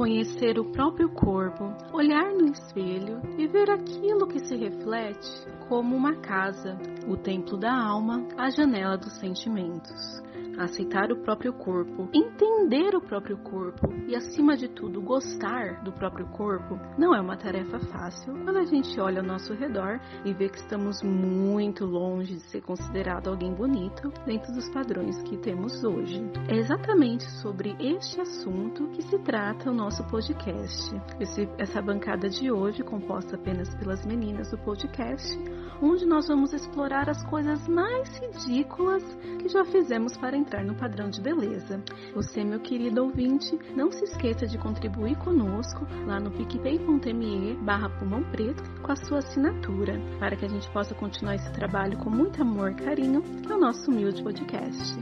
conhecer o próprio corpo, olhar no espelho e ver aquilo que se reflete como uma casa, o templo da alma, a janela dos sentimentos aceitar o próprio corpo, entender o próprio corpo e, acima de tudo, gostar do próprio corpo, não é uma tarefa fácil quando a gente olha ao nosso redor e vê que estamos muito longe de ser considerado alguém bonito dentro dos padrões que temos hoje. É exatamente sobre este assunto que se trata o nosso podcast. Esse, essa bancada de hoje, composta apenas pelas meninas do podcast, onde nós vamos explorar as coisas mais ridículas que já fizemos para entrar no padrão de beleza. Você, meu querido ouvinte, não se esqueça de contribuir conosco lá no picpay.me barra pulmão preto com a sua assinatura, para que a gente possa continuar esse trabalho com muito amor e carinho, que é o nosso humilde podcast.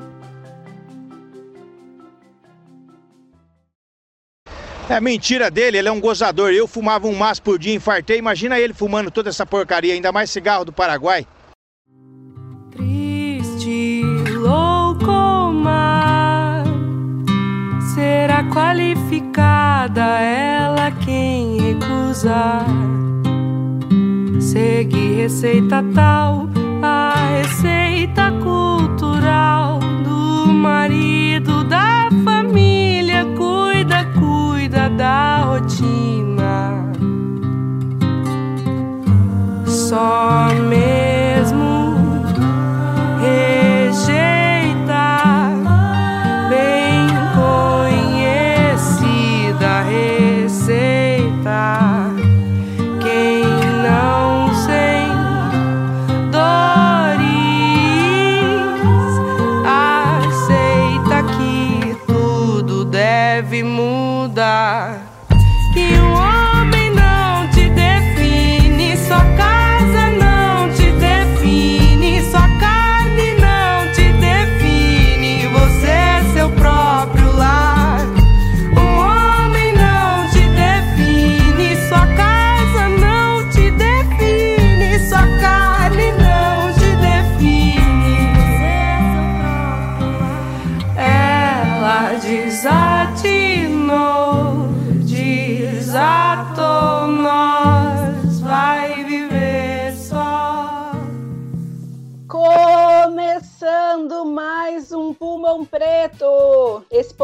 É mentira dele, ele é um gozador. Eu fumava um maço por dia, infartei. Imagina ele fumando toda essa porcaria, ainda mais cigarro do Paraguai. Qualificada ela quem recusar. Segue receita tal, a receita cultural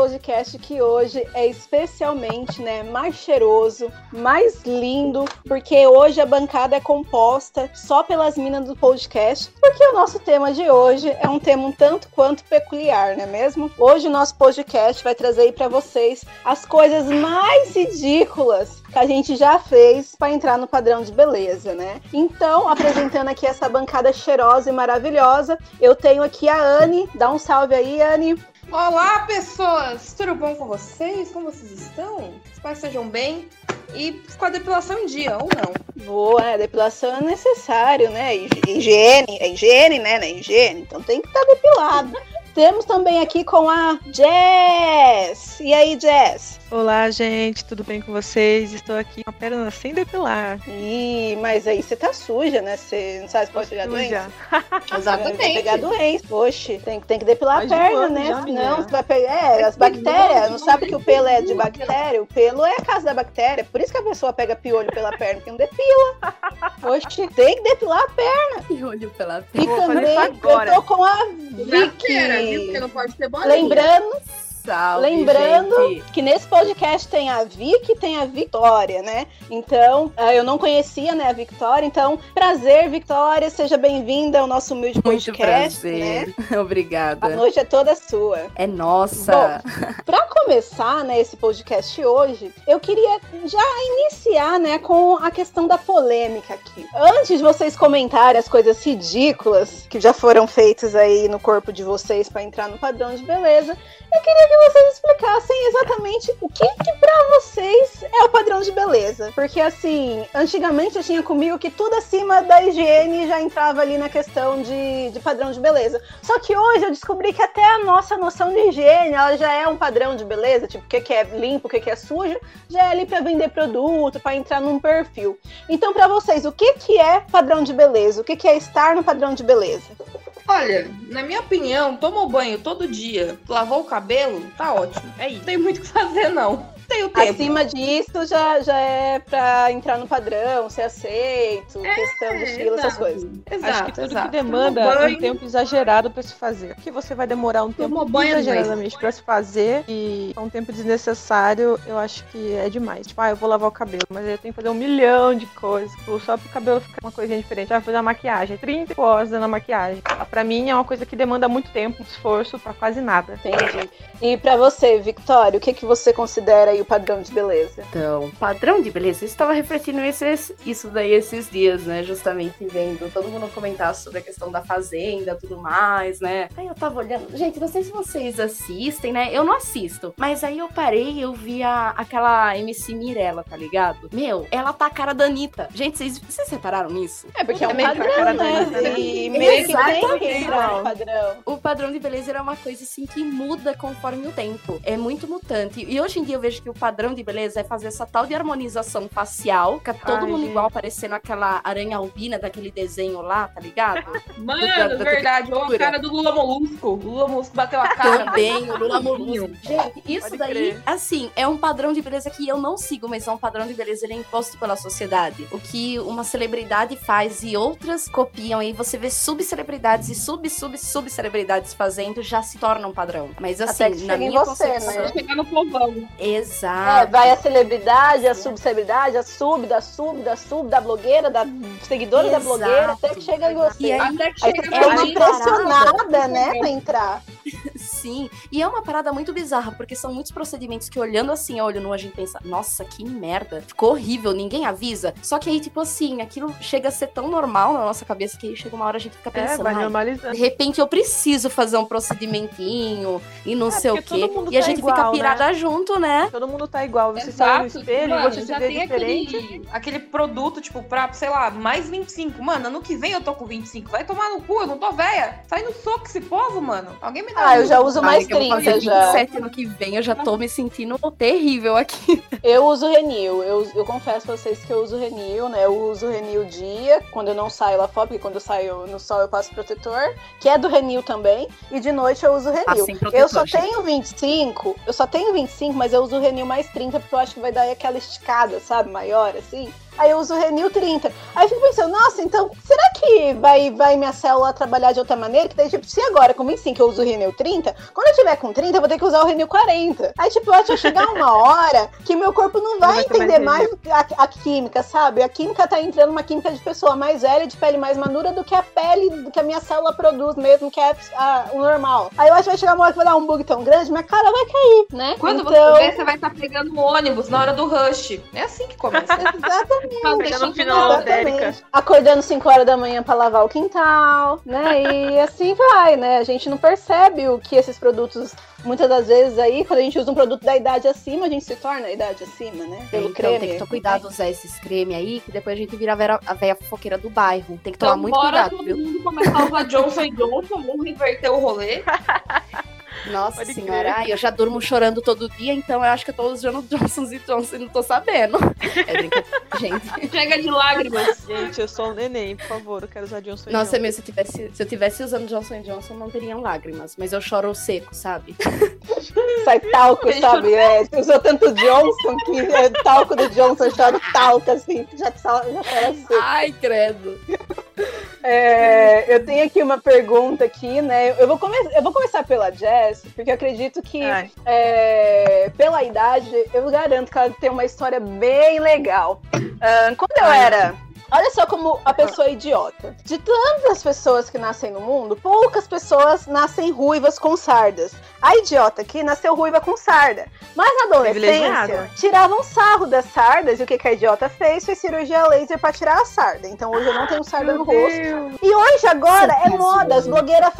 podcast que hoje é especialmente né, mais cheiroso, mais lindo, porque hoje a bancada é composta só pelas minas do podcast, porque o nosso tema de hoje é um tema um tanto quanto peculiar, não é mesmo? Hoje o nosso podcast vai trazer para vocês as coisas mais ridículas que a gente já fez para entrar no padrão de beleza, né? Então, apresentando aqui essa bancada cheirosa e maravilhosa, eu tenho aqui a Anne. Dá um salve aí, Anne. Olá, pessoas! Tudo bom com vocês? Como vocês estão? Espero que estejam bem e com a depilação em dia, ou não. Boa, depilação é necessário, né? Higiene, é higiene, né? Né? Higiene, então tem que estar depilado. Temos também aqui com a Jess. E aí, Jess? Olá, gente, tudo bem com vocês? Estou aqui com a perna sem depilar. Ih, mas aí você tá suja, né? Você não sabe se pode pegar doença? Vai Exatamente. pegar doença. Poxa, tem, tem que depilar Mais a de perna, né? já, Senão menina. você vai pegar. É, as bactérias. Não sabe que o pelo é de bactéria? O pelo é a casa da bactéria. Por isso que a pessoa pega piolho pela perna, porque não depila. Poxa, tem que depilar a perna. E olho pela E Vou fazer também eu tô com a Bactéria, Porque não pode. Lembrando, Salve, Lembrando gente. que nesse podcast tem a Vicky e tem a Vitória, né? Então, ah, eu não conhecia, né, a Victoria. Então, prazer, Victoria. Seja bem-vinda ao nosso humilde Muito podcast, né? prazer. Obrigada. A noite é toda sua. É nossa. Para começar, né, esse podcast hoje, eu queria já iniciar, né, com a questão da polêmica aqui. Antes de vocês comentarem as coisas ridículas que já foram feitas aí no corpo de vocês para entrar no padrão de beleza, eu queria que vocês explicassem exatamente o que que para vocês é o padrão de beleza. Porque assim, antigamente eu tinha comigo que tudo acima da higiene já entrava ali na questão de, de padrão de beleza. Só que hoje eu descobri que até a nossa noção de higiene, ela já é um padrão de beleza, tipo, o que, que é limpo, o que, que é sujo, já é ali para vender produto, para entrar num perfil. Então, para vocês, o que, que é padrão de beleza? O que, que é estar no padrão de beleza? Olha, na minha opinião, tomou banho todo dia, lavou o cabelo, tá ótimo. É isso. Não tem muito o que fazer, não. Tem o tempo. Acima disso já, já é pra entrar no padrão, ser aceito, questão de estilo, essas coisas. Exato, Acho que tudo exato. que demanda um banho, tempo exagerado pra se fazer. Que você vai demorar um Tomou tempo exageradamente pra se fazer e um tempo desnecessário, eu acho que é demais. Tipo, ah, eu vou lavar o cabelo, mas aí eu tenho que fazer um milhão de coisas tipo, só pro cabelo ficar uma coisinha diferente. Ah, vou fazer a maquiagem, 30 horas na maquiagem. Pra mim é uma coisa que demanda muito tempo, esforço pra quase nada. Entendi. E pra você, Victoria, o que, que você considera aí o padrão de beleza? Então, padrão de beleza. Eu estava refletindo isso, isso daí esses dias, né? Justamente vendo todo mundo comentar sobre a questão da fazenda e tudo mais, né? Aí eu tava olhando. Gente, não sei se vocês assistem, né? Eu não assisto. Mas aí eu parei e eu vi a, aquela MC Mirella, tá ligado? Meu, ela tá a cara da Anitta. Gente, vocês, vocês repararam nisso? É porque é um Também tá a padrão, cara né? da Anitta, E meio que entrar no padrão. O padrão de beleza é uma coisa assim que muda conforme o tempo. É muito mutante. E hoje em dia eu vejo que o padrão de beleza é fazer essa tal de harmonização facial, ficar todo Ai, mundo gente. igual, parecendo aquela aranha albina daquele desenho lá, tá ligado? Mano, da- da verdade. Ou a cara do Lula Molusco. O Lula Molusco bateu a cara. Também, o Lula Molusco. Gente, isso Pode daí, crer. assim, é um padrão de beleza que eu não sigo, mas é um padrão de beleza ele é imposto pela sociedade. O que uma celebridade faz e outras copiam, e você vê subcelebridades e sub-sub-subcelebridades fazendo, já se torna um padrão. Mas assim, Até que na minha você, concepção... né? Chegar no povão. É, Exato. vai a celebridade, a subcelebridade, a sub, da sub, da sub, da blogueira, da seguidora da Exato. blogueira, até que chega em você. E aí, Até que chega gente. impressionada, né, pra entrar. Sim, e é uma parada muito bizarra, porque são muitos procedimentos que olhando assim, a olho nu, a gente pensa, nossa, que merda, ficou horrível, ninguém avisa. Só que aí, tipo assim, aquilo chega a ser tão normal na nossa cabeça que aí chega uma hora a gente fica É, pensando, vai "Ai, normalizando. de repente eu preciso fazer um procedimentinho e não É, sei o quê. todo mundo E a tá gente igual, fica né? pirada junto, né? Todo mundo tá igual. Você sai no Exato. espelho Mano, você se já vê tem diferente. aquele, aquele produto, tipo, pra, sei lá, mais 25. Mano, ano que vem eu tô com 25. Vai tomar no cu, eu não tô velha. Sai no soco esse povo, mano. Alguém me Ah, eu já uso mais Ai, que eu vou 30 fazer já. 27 ano que vem, eu já tô me sentindo terrível aqui. Eu uso Renil. Eu, eu confesso pra vocês que eu uso Renil, né? Eu uso Renil dia, quando eu não saio lá fora, porque quando eu saio no sol eu passo protetor, que é do Renil também. E de noite eu uso Renil. Passem protetor, eu só gente. tenho 25, eu só tenho 25, mas eu uso o Renil mais 30, porque eu acho que vai dar aquela esticada, sabe? Maior, assim. Aí eu uso o Renil 30. Aí eu fico pensando, nossa, então, será que vai, vai minha célula trabalhar de outra maneira? Que daí, tipo, se agora com 25 eu uso o Renil 30, quando eu tiver com 30, eu vou ter que usar o Renil 40. Aí, tipo, eu acho que vai chegar uma hora que meu corpo não vai, vai entender mais mais a, a química, sabe? A química tá entrando uma química de pessoa mais velha, de pele mais madura do que a pele do que a minha célula produz mesmo, que é a- o normal. Aí eu acho que vai chegar uma hora que vai dar um bug tão grande, minha cara vai cair, né? Quando então, você vê, você vai estar pegando um ônibus na hora do rush. É assim que começa. Exatamente. Tá Pegando final. Érica. Acordando 5 horas da manhã pra lavar o quintal, né? E assim vai, né? A gente não percebe o que esses produtos, muitas das vezes aí, quando a gente usa um produto da idade acima, a gente se torna a idade acima, né? Pelo então creme. tem que tomar cuidado usar esses creme aí, que depois a gente vira a, vera, a véia fofoqueira do bairro. Tem que tomar Então, muito bora cuidado, todo viu? mundo começar a usar Johnson Johnson, vamos inverter o rolê. Nossa Pode senhora, ai, eu já durmo chorando todo dia, então eu acho que eu tô usando Johnson Johnson e não tô sabendo. É brincadeira, gente. Chega de lágrimas. Gente, eu sou um neném, por favor, eu quero usar Johnson Nossa, Johnson. meu, se eu tivesse, se eu tivesse usando Johnson Johnson, não teriam lágrimas. Mas eu choro seco, sabe? Sai talco, Deixa sabe? É, você usou tanto Johnson que é, talco do Johnson chora talco, assim, já, já, já chora seco. Ai, credo. É, eu tenho aqui uma pergunta aqui, né? Eu vou, come eu vou começar pela Jess, porque eu acredito que é, pela idade, eu garanto que ela tem uma história bem legal. Ah, quando eu era. Olha só como a pessoa é idiota. De tantas pessoas que nascem no mundo, poucas pessoas nascem ruivas com sardas. A idiota aqui nasceu ruiva com sarda. Mas na adolescência, tiravam sarro das sardas. E o que, que a idiota fez? Foi cirurgia laser pra tirar a sarda. Então hoje eu não tenho sarda no rosto. E hoje, agora, é moda. As blogueiras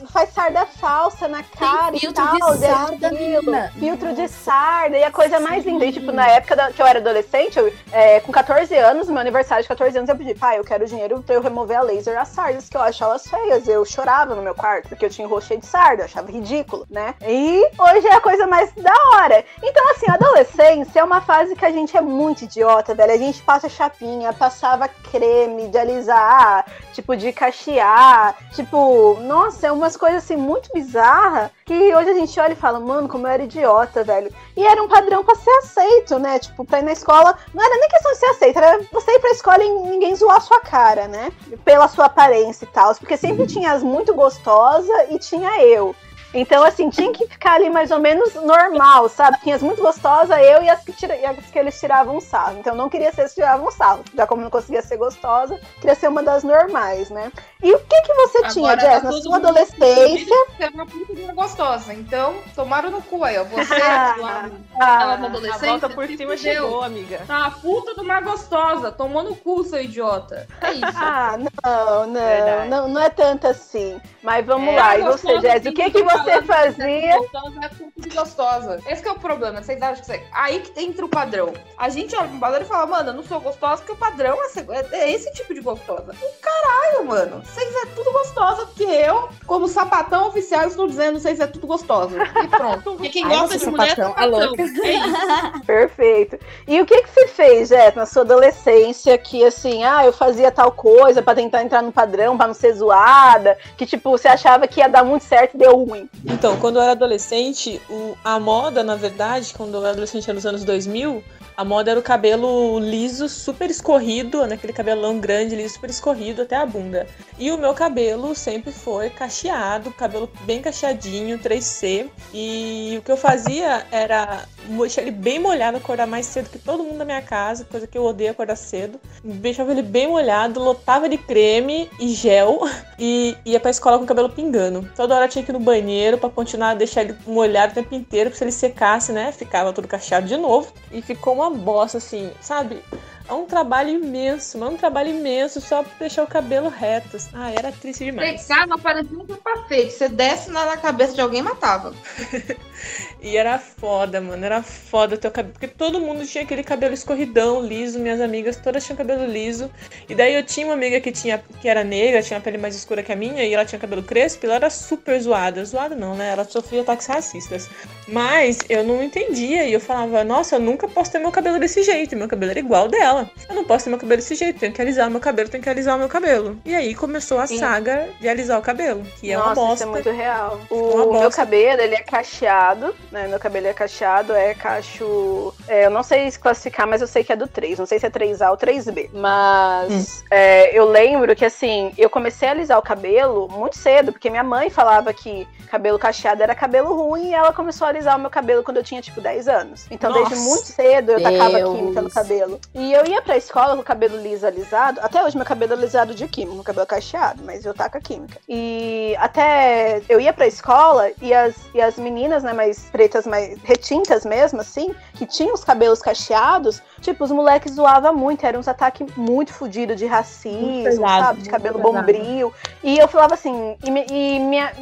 faz, faz sarda falsa na cara e filtro tal. de sarda, menina. Filtro de sarda. E a coisa mais linda. E, tipo, na época da- que eu era adolescente, eu, é, com 14 anos, meu aniversário de 14 anos, eu pedi, pai, eu quero dinheiro pra eu remover a laser as sardas, que eu acho elas feias. Eu chorava no meu quarto, porque eu tinha o rosto cheio de sarda, eu achava ridículo, né? E hoje é a coisa mais da hora. Então, assim, a adolescência é uma fase que a gente é muito idiota, velho. A gente passa chapinha, passava creme de alisar, tipo, de cachear. Tipo, nossa, é umas coisas assim muito bizarra que hoje a gente olha e fala, mano, como eu era idiota, velho. E era um padrão pra ser aceito, né? Tipo, pra ir na escola. Não era nem questão de ser aceito, era você ir pra escola e ninguém zoar a sua cara, né? Pela sua aparência e tal. Porque sempre tinha as muito gostosa e tinha eu. Então, assim, tinha que ficar ali mais ou menos normal, sabe? Tinha as muito gostosas, eu e as que, tira, e as que eles tiravam sarro. Então, eu não queria ser as que tiravam sarro. Já como não conseguia ser gostosa, queria ser uma das normais, né? E o que que você tinha, Agora, Jess, tá na todo sua adolescência? Você é uma puta de uma gostosa. Então, tomaram no cu aí, ó. Você, Ah, lá, ah, ela na A adolescência, volta por se cima chegou, amiga. Tá a puta de uma gostosa. Tomou no cu, seu idiota. É isso. Ah, não, não, Verdade. não, não é tanto assim. Mas vamos É, lá, e você, sim, o que que você fazia? Gostosa é gostosa. Esse que é o problema. Vocês acham que você... Aí que entra o padrão. A gente olha pro padrão e fala, mano, eu não sou gostosa porque o padrão é, é esse tipo de gostosa. O caralho, mano. Vocês é tudo gostosa porque eu, como sapatão oficial, estou dizendo vocês é tudo gostosa. E pronto. Porque quem Ai, gosta você de mulher é sapatão, sapatão. a louca. É isso. Perfeito. E o que que você fez, Jess, na sua adolescência, que assim, ah, eu fazia tal coisa pra tentar entrar no padrão, pra não ser zoada, que tipo, você achava que ia dar muito certo e deu ruim. Então, quando eu era adolescente, o- a moda, na verdade, quando eu era adolescente nos anos 2000, a moda era o cabelo liso, super escorrido, naquele cabelão grande, liso, super escorrido até a bunda. E o meu cabelo sempre foi cacheado, cabelo bem cacheadinho, 3C. E o que eu fazia era deixar ele bem molhado, acordar mais cedo que todo mundo da minha casa, coisa que eu odeio acordar cedo. Deixava ele bem molhado, lotava de creme e gel e ia pra escola com o cabelo pingando. Toda hora tinha que ir no banheiro pra continuar a deixar ele molhado o tempo inteiro, porque se ele secasse, né, ficava todo cacheado de novo. E ficou uma bosta, assim, sabe? É um trabalho imenso, mas é um trabalho imenso só pra deixar o cabelo reto. Ah, era triste demais. Secava, parecia um capacete. Você desce na cabeça de alguém e matava. E era foda, mano. Era foda o cabelo. Porque todo mundo tinha aquele cabelo escorridão, liso. Minhas amigas todas tinham cabelo liso. E daí eu tinha uma amiga que tinha que era negra, tinha uma pele mais escura que a minha, e ela tinha cabelo crespo, e ela era super zoada. Zoada não, né? Ela sofria ataques racistas. Mas eu não entendia. E eu falava, nossa, eu nunca posso ter meu cabelo desse jeito. Meu cabelo era igual dela. Eu não posso ter meu cabelo desse jeito. Tenho que alisar o meu cabelo, tenho que alisar o meu cabelo. E aí começou a Sim. saga de alisar o cabelo. Que é uma Nossa, bosta. isso é muito real. Uma O meu cabelo, ele é cacheado, né? Meu cabelo é cacheado, é cacho... é, eu não sei se classificar, mas eu sei que é do 3. Não sei se é 3A ou 3B. Mas Hum. é, eu lembro que, assim, eu comecei a alisar o cabelo muito cedo, porque minha mãe falava que cabelo cacheado era cabelo ruim, e ela começou a alisar o meu cabelo quando eu tinha, tipo, 10 anos. Então, desde Nossa. muito cedo, eu tacava Deus. química no cabelo. E eu ia pra escola com o cabelo liso alisado. Até hoje meu cabelo é alisado de química, meu cabelo é cacheado, mas eu taco a química. E até eu ia pra escola e as, e as meninas, né, mais pretas, mais retintas mesmo, assim, que tinham os cabelos cacheados, tipo, os moleques zoavam muito, eram uns ataques muito fodidos de racismo, pesado, sabe? De cabelo bombril. E eu falava assim, e, e minha-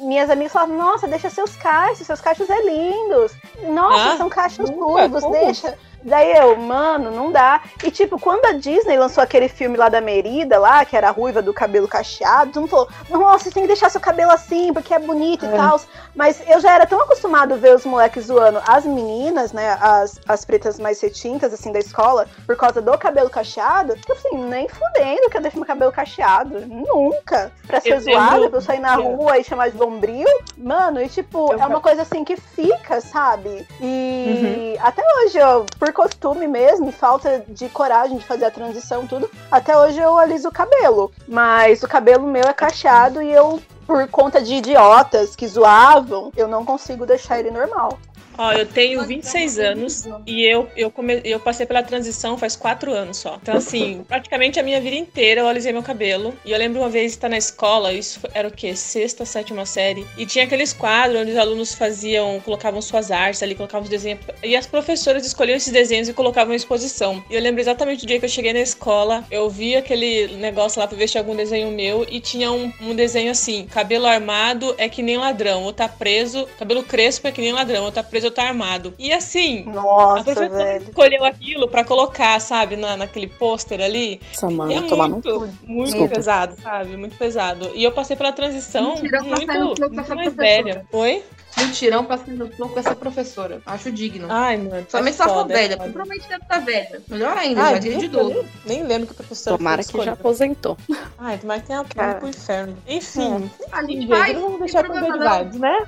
minhas amigas falavam, nossa, deixa seus cachos, seus cachos é lindos. Nossa, Ah, são cachos nunca, curvos, como? deixa. Daí eu, mano, não dá. E tipo, quando a Disney lançou aquele filme lá da Merida, lá, que era a ruiva do cabelo cacheado, todo mundo falou, nossa, você tem que deixar seu cabelo assim, porque é bonito e É. tal. Mas eu já era tão acostumado a ver os moleques zoando as meninas, né, as, as pretas mais retintas, assim, da escola, por causa do cabelo cacheado, que eu assim, nem fudendo que eu deixo meu cabelo cacheado. Nunca. Pra ser Eu zoada, pra eu sair na rua e chamar de bombril. Mano, e tipo, Eu- é uma coisa assim que fica, sabe? E Uhum. até hoje, eu, por costume mesmo, falta de coragem de fazer a transição, tudo, até hoje eu aliso o cabelo. Mas o cabelo meu é cacheado e eu, por conta de idiotas que zoavam, eu não consigo deixar ele normal. Ó, eu tenho 26 anos e eu, eu, come... eu passei pela transição faz 4 anos só. Então, assim, praticamente a minha vida inteira eu alisei meu cabelo. E eu lembro uma vez estar na escola, isso era o quê? Sexta, sétima série. E tinha aqueles quadros onde os alunos faziam, colocavam suas artes ali, colocavam os desenhos. E as professoras escolhiam esses desenhos e colocavam em exposição. E eu lembro exatamente do dia que eu cheguei na escola, eu vi aquele negócio lá pra ver se tinha algum desenho meu e tinha um, um desenho assim: cabelo armado é que nem ladrão, ou tá preso, cabelo crespo é que nem ladrão, ou tá preso ou tá armado. E assim, a Nossa, professora velho. escolheu aquilo pra colocar, sabe, na, naquele pôster ali. Nossa, é mano, tomar no muito, muito Desculpa. pesado, sabe? Muito pesado. E eu passei pela transição Mentira, eu muito, muito mais velha. Oi? Mutirão pra ser no soco essa professora. Acho digno. Ai, mano. Somente é se ela for é velha. foda. Provavelmente deve estar velha. Melhor ainda, já diria de eu nem-. Nem lembro que a professora Tomara que já aposentou. Ai, que tenha pulado Cara. pro inferno. Enfim. A gente vai. vamos tem deixar com vibes, né?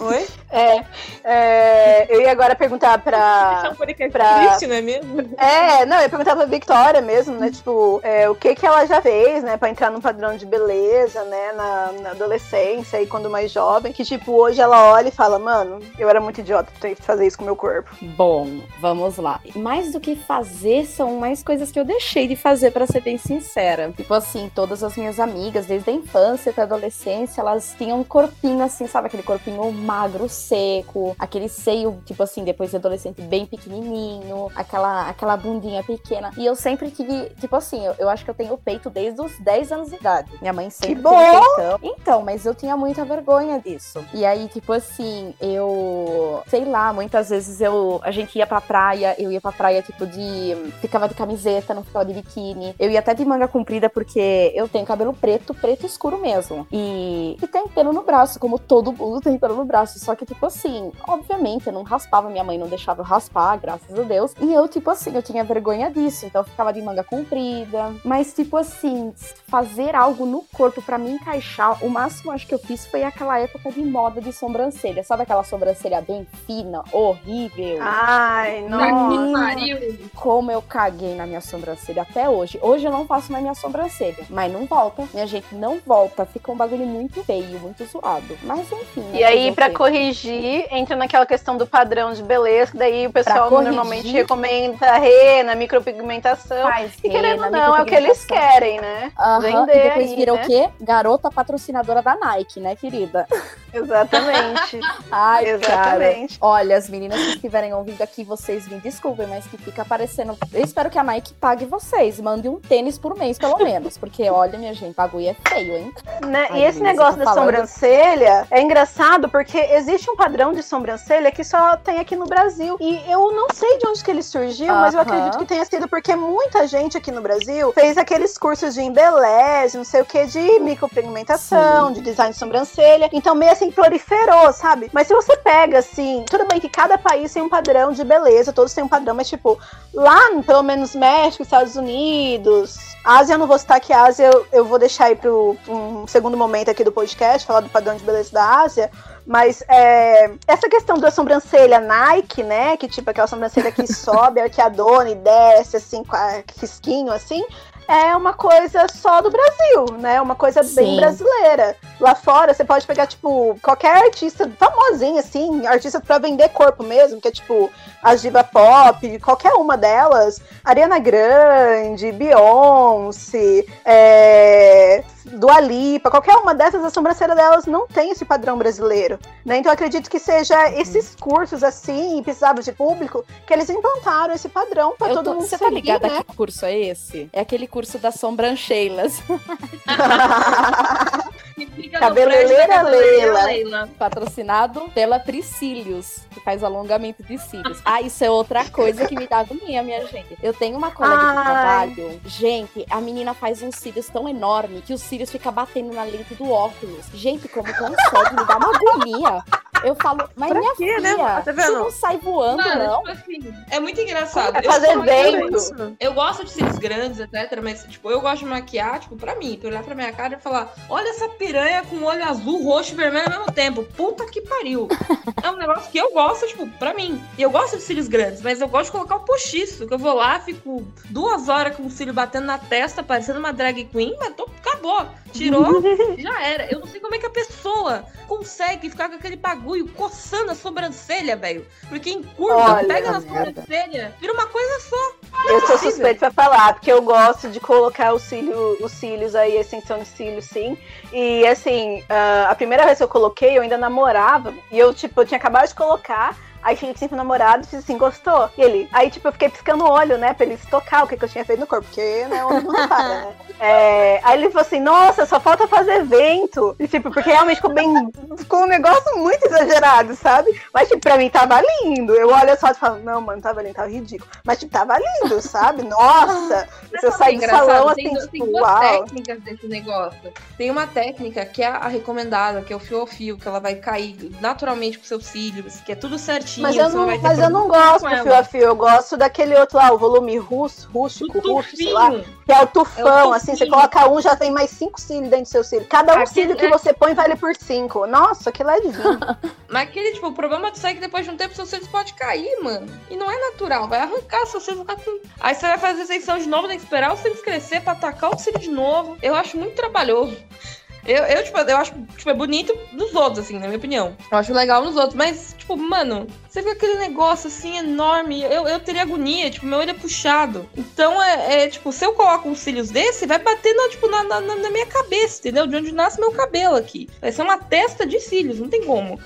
Oi? É, é, eu ia agora perguntar Deixar pra. um podcast pra- triste, não é mesmo? É, não, eu ia perguntar pra Victoria mesmo, né? Tipo, é, o que que ela já fez, né? Pra entrar num padrão de beleza, né? Na, na adolescência e quando mais jovem. Que, tipo, hoje ela olha e fala, mano, eu era muito idiota por ter que fazer isso com o meu corpo. Bom, vamos lá. Mais do que fazer, são mais coisas que eu deixei de fazer, pra ser bem sincera. Tipo assim, todas as minhas amigas, desde a infância até a adolescência, elas tinham um corpinho assim, sabe? Aquele corpinho magro, seco, aquele seio, tipo assim, depois de adolescente, bem pequenininho, aquela, aquela bundinha pequena. E eu sempre tive, tipo assim, eu, eu acho que eu tenho peito desde os 10 anos de idade. Minha mãe sempre Que bom! Então, mas eu tinha muita vergonha disso. E aí, tipo assim, eu, sei lá, muitas vezes eu, a gente ia pra praia, eu ia pra praia, tipo, de. Ficava de camiseta, não ficava de biquíni. Eu ia até de manga comprida porque eu tenho cabelo preto, preto escuro mesmo. E, e tem pelo no braço, como todo mundo tem pelo no braço. Só que, tipo assim, obviamente, eu não raspava, minha mãe não deixava eu raspar, graças a Deus. E eu, tipo assim, eu tinha vergonha disso. Então eu ficava de manga comprida. Mas, tipo assim, fazer algo no corpo pra me encaixar, o máximo acho que eu fiz foi aquela época de moda de sobrancelha. Sabe aquela sobrancelha bem fina, horrível? Ai, nossa. Como eu caguei na minha sobrancelha até hoje. Hoje eu não faço mais minha sobrancelha. Mas não volta. Minha gente, não volta. Fica um bagulho muito feio, muito zoado. Mas enfim. E aí, quê? corrigir, entra naquela questão do padrão de beleza, que daí o pessoal corrigir- normalmente recomenda rena, micropigmentação. Faz E querendo rena, ou não, é o que eles querem, né? Aham, Vender e depois aí, vira né? o quê? Garota patrocinadora da Nike, né, querida? Exatamente. Ai, cara. Exatamente. Olha, as meninas que estiverem ouvindo aqui, vocês me desculpem, mas que fica aparecendo. Eu espero que a Nike pague vocês. Mande um tênis por mês, pelo menos. Porque, olha, minha gente, o bagulho é feio, hein? Né? Ai, e esse Luísa, negócio tô da falando. sobrancelha é engraçado porque existe um padrão de sobrancelha que só tem aqui no Brasil. E eu não sei de onde que ele surgiu, mas eu acredito que tenha sido porque muita gente aqui no Brasil fez aqueles cursos de embeleze, não sei o que, de micropigmentação, de design de sobrancelha. Então meio assim proliferou, sabe? Mas se você pega assim, tudo bem que cada país tem um padrão de beleza, todos têm um padrão, mas tipo, lá, pelo menos México, Estados Unidos, Ásia, eu não vou citar que Ásia, eu, eu vou deixar aí pro um segundo momento aqui do podcast, falar do padrão de beleza da Ásia. Mas é, essa questão da sobrancelha Nike, né? Que tipo aquela sobrancelha que sobe, arqueadona e desce, assim, com a risquinho, assim. É uma coisa só do Brasil, né? Uma coisa bem Sim. brasileira. Lá fora, você pode pegar, tipo, qualquer artista famosinha, assim, artista pra vender corpo mesmo, que é tipo a diva pop, qualquer uma delas, Ariana Grande, Beyoncé, é, Dua Lipa, qualquer uma dessas, a sobrancelha delas não tem esse padrão brasileiro, né? Então eu acredito que seja esses cursos assim, precisavam de público, que eles implantaram esse padrão pra Eu todo tô- mundo Você tá seguir, ligada né? que curso é esse? É aquele curso das sobrancelhas. Cabeleireira cabeleireira Leila. Patrocinado pela Priscílios, que faz alongamento de cílios. Ah, isso é outra coisa que me dá agonia, minha gente. Eu tenho uma colega de Ai. trabalho. Gente, a menina faz uns cílios tão enorme que os cílios ficam batendo na lente do óculos. Gente, como consegue? Me dá uma agonia. Eu falo, mas Pra minha quê, filha, né? Tá você vendo? não sai voando, Mano, não? tipo assim, é muito engraçado. É Eu fazer evento. muito- Eu gosto de cílios grandes, etc. Mas, tipo, eu gosto de maquiar, tipo, pra mim, pra olhar pra minha cara e falar: olha essa piranha com olho azul, roxo e vermelho ao mesmo tempo. Puta que pariu. é um negócio que eu gosto, tipo, pra mim. E eu gosto de cílios grandes, mas eu gosto de colocar o postiço. Que eu vou lá, fico duas horas com o cílio batendo na testa, parecendo uma drag queen, mas tô, acabou. Tirou, já era. Eu não sei como é que a pessoa consegue ficar com aquele bagulho coçando a sobrancelha, velho. Porque encurva, Olha, pega na merda. sobrancelha, vira uma coisa só. Eu sou suspeita pra falar, porque eu gosto de colocar os cílios, os cílios aí, a extensão de cílios, sim. E assim, ah, a primeira vez que eu coloquei, eu ainda namorava. E eu, tipo, eu tinha acabado de colocar. Aí cheguei sempre no namorado, fiz assim, gostou? E ele, aí tipo, eu fiquei piscando o olho, né, pra ele se tocar o que, que eu tinha feito no corpo, porque, né, homem não repara, né? É, aí ele falou assim, nossa, só falta fazer evento. E, tipo, porque realmente ficou bem, ficou um negócio muito exagerado, sabe? Mas, tipo, pra mim tava lindo. Eu olho só e falo, não, mano, tava lindo, tava ridículo. Mas, tipo, tava lindo, sabe? Nossa, se eu sair do salão, assim, tem, tipo, tem duas uau. técnicas desse negócio. Tem uma técnica que é a recomendada, que é o fio ao fio, que ela vai cair naturalmente com seus cílios, que é tudo certinho. Mas eu você não, mas eu não gosto do fio a fio, eu gosto daquele outro lá, o volume russo, rústico, russo, sei lá. Que é o tufão, É o assim, você coloca um, já tem mais cinco cílios dentro do seu cílio. Cada um Aquele cílio que é- você põe vale por cinco. Nossa, aquilo é divino. Mas aquele, tipo, o problema disso é que depois de um tempo seus cílios pode cair, mano. E não é natural, vai arrancar seus cílios, ficar com... Aí você vai fazer extensão de novo, tem que esperar os cílios crescer pra atacar o cílio de novo. Eu acho muito trabalhoso. Eu, eu, tipo, eu acho, tipo, é bonito nos outros, assim, na minha opinião. Eu acho legal nos outros, mas, tipo, mano, você vê aquele negócio, assim, enorme. Eu, eu teria agonia, tipo, meu olho é puxado. Então, é, é, tipo, se eu coloco uns cílios desse, vai bater, na, tipo, na, na, na minha cabeça, entendeu? De onde nasce meu cabelo aqui. Vai ser uma testa de cílios, não tem como.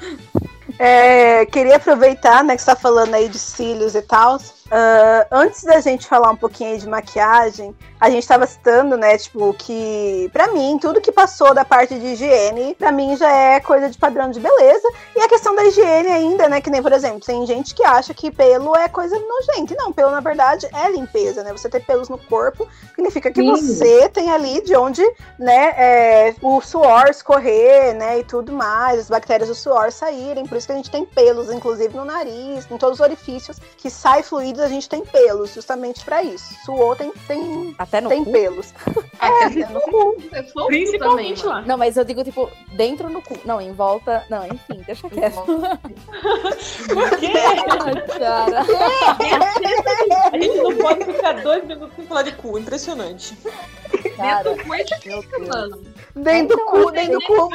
É, queria aproveitar, né, que você tá falando aí de cílios e tal. Ah, antes da gente falar um pouquinho aí de maquiagem, a gente tava citando, né, tipo, que pra mim, tudo que passou da parte de higiene, pra mim já é coisa de padrão de beleza. E a questão da higiene ainda, né, que nem, por exemplo, tem gente que acha que pelo é coisa nojenta. Não, pelo na verdade é limpeza, né? Você ter pelos no corpo significa que Sim. você tem ali de onde, né, é, o suor escorrer, né, e tudo mais, as bactérias do suor saírem. Por isso que a gente tem pelos, inclusive no nariz, em todos os orifícios que sai fluidos, a gente tem pelos, justamente pra isso. Suor tem, tem, Até no tem cu? pelos. Até no cu. É também, Principalmente mano. lá. Não, mas eu digo, tipo, dentro no cu. Não, em volta. Não, enfim, deixa quieto. Por quê? Ai, cara. A gente não pode ficar dois minutos sem falar de cu. Impressionante. cara. Dentro do cu é difícil, mano. Dentro do cu, dentro do cu.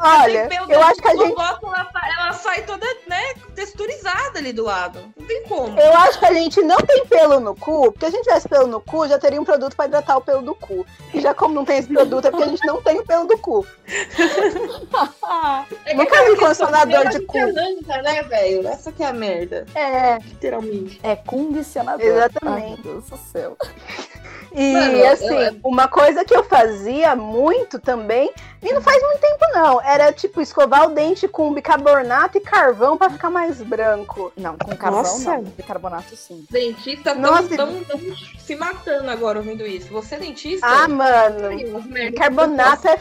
Olha, eu acho que a gente. gosto, ela, sa- ela sai toda, né, texturizada ali do lado. Não tem como. Eu acho que a gente não tem pelo no cu, porque se a gente tivesse pelo no cu, já teria um produto pra hidratar o pelo do cu. E já como não tem esse produto, é porque a gente não tem o pelo do cu. É Nunca vi condicionador dela de cu. arranca, né, velho? Essa que é a merda. É, Literalmente. É condicionador. Exatamente. Ai, meu Deus do céu. e Mano, assim, eu- uma coisa que eu fazia muito também, e não faz muito tempo não, era tipo escovar o dente com bicarbonato e carvão pra ficar mais branco. Não, com carvão Nossa. não. Bicarbonato sim. Dentista Nossa, tão, tão, tão se matando agora ouvindo isso. Você é dentista? Ah, mano, Ai, bicarbonato é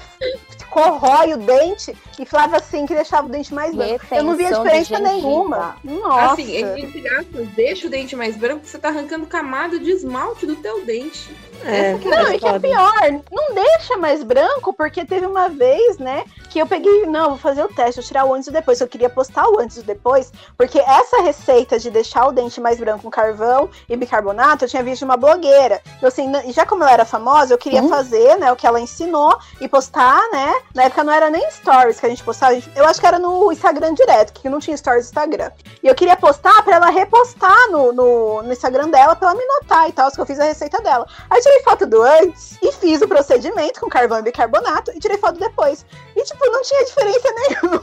corrói o dente e falava assim que deixava o dente mais branco. Eu não via Retenção de diferença nenhuma. Nossa. Assim, entre aspas, deixa o dente mais branco, você tá arrancando camada de esmalte do teu dente. É, Não, e que é pior, não deixa mais branco, porque teve uma vez, né, que eu peguei, não, vou fazer o teste, vou tirar o antes e o depois. Eu queria postar o antes e o depois, porque essa receita de deixar o dente mais branco com carvão e bicarbonato, eu tinha visto de uma blogueira. Eu, assim, já como ela era famosa, eu queria Hum. fazer, né, o que ela ensinou e postar, né, na época não era nem stories que a gente postava, a gente- eu acho que era no Instagram direto, que não tinha stories no Instagram. E eu queria postar pra ela repostar no, no, no Instagram dela, pra ela me notar e tal, que eu fiz a receita dela. Aí eu tirei foto do antes e fiz o procedimento com carvão e bicarbonato e tirei foto depois. E, tipo, não tinha diferença nenhuma.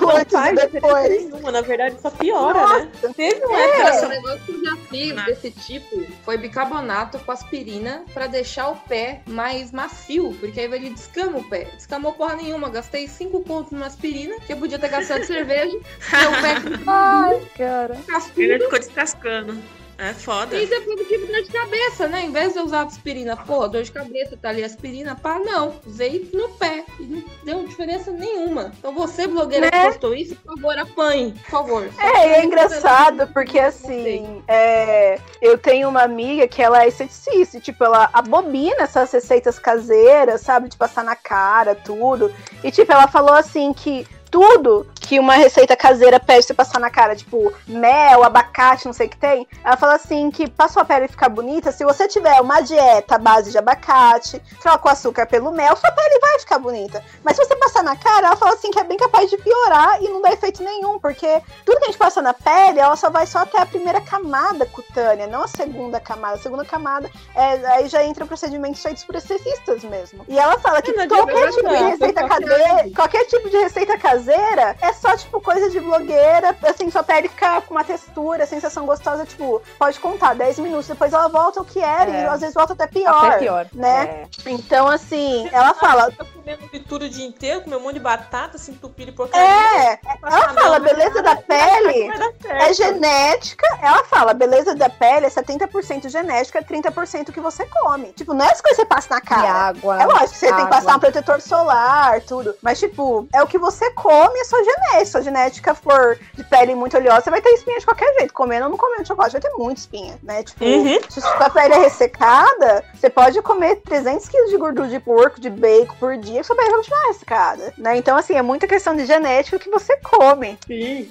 Não antes faz diferença depois. nenhuma, na verdade só piora, né? Teve uma Cara, época o negócio que eu já fiz desse tipo foi bicarbonato com aspirina pra deixar o pé mais macio, porque aí ele descama o pé. Descamou porra nenhuma, gastei 5 contos numa aspirina, que eu podia ter gastado cerveja, meu pé Ai, cara. cascudo. Ele ficou descascando. É foda. E depois eu tive dor de cabeça, né? Em vez de eu usar aspirina, pô, dor de cabeça, tá ali aspirina, pá, não. Usei no pé. E não deu diferença nenhuma. Então você, blogueira Né? que postou isso, por favor, apanhe. Por favor. É, e é engraçado porque assim, é, eu tenho uma amiga que ela é esteticista, e, tipo, ela abobina essas receitas caseiras, sabe, de passar na cara, tudo. E tipo, ela falou assim que tudo que uma receita caseira pede você passar na cara, tipo, mel, abacate, não sei o que tem. Ela fala assim que pra sua pele ficar bonita, se você tiver uma dieta à base de abacate, troca o açúcar pelo mel, sua pele vai ficar bonita. Mas se você passar na cara, ela fala assim que é bem capaz de piorar e não dá efeito nenhum, porque tudo que a gente passa na pele, ela só vai só até a primeira camada cutânea, não a segunda camada. A segunda camada, é, aí já entra procedimentos feitos por estetistas mesmo. E ela fala que não qualquer tipo de receita caseira, qualquer tipo de receita caseira é só, tipo, coisa de blogueira, assim, sua pele fica com uma textura, sensação gostosa, tipo, pode contar, 10 minutos, depois ela volta ao que era, É. e às vezes volta até pior. Até pior. né? É. Então, assim, ela fala. Comendo fritura o dia inteiro, comer um monte de batata, se entupir de porcaria. É, ela fala, beleza da pele é genética. Ela fala, beleza da pele é 70% genética, 30% que você come. Tipo, não é as coisas que você passa na E cara. água. É lógico que você tem que água. passar um protetor solar, tudo. Mas, tipo, é o que você come, é sua genética. Se a genética for de pele muito oleosa, você vai ter espinha de qualquer jeito. Comendo ou não comendo chocolate, vai ter muita espinha, né? Tipo, Uhum. se sua pele é ressecada, você pode comer 300 quilos de gordura de porco, de bacon por dia, pele vai continuar ressecada, né? Então, assim, é muita questão de genética que você come. Sim.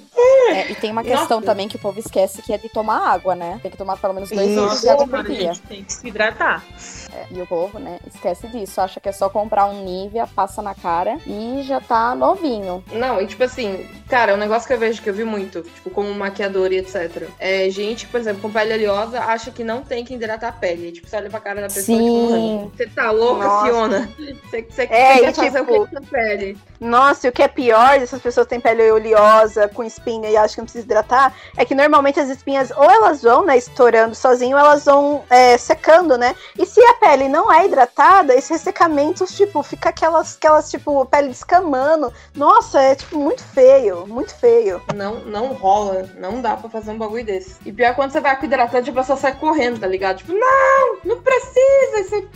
É, e tem uma questão Nossa. também que o povo esquece que é de tomar água, né? Tem que tomar pelo menos dois litros de água por dia. tem que se hidratar. É, e o povo, né, esquece disso. Acha que é só comprar um Nivea, passa na cara e já tá novinho. Não, e tipo assim, cara, é um negócio que eu vejo que eu vi muito, tipo, como maquiador e etc. É gente, por exemplo, com pele oleosa, acha que não tem que hidratar a pele. E, tipo, você olha pra cara da pessoa Sim. tipo, você tá louca, Nossa. Fiona? Você, você, É, você quer e, fazer tipo, o que pele? Nossa, e o que é pior dessas pessoas têm pele oleosa, com espinha e acham que não precisa hidratar, é que normalmente as espinhas ou elas vão, né, estourando sozinho, ou elas vão é, secando, né? E se a pele não é hidratada, esse ressecamento, tipo, fica aquelas, aquelas tipo, pele descamando. Nossa, é, tipo, muito feio, muito feio. Não, não rola, não dá pra fazer um bagulho desse. E pior é quando você vai com hidratante, a pessoa sai correndo, tá ligado? Tipo, não, não precisa. Você,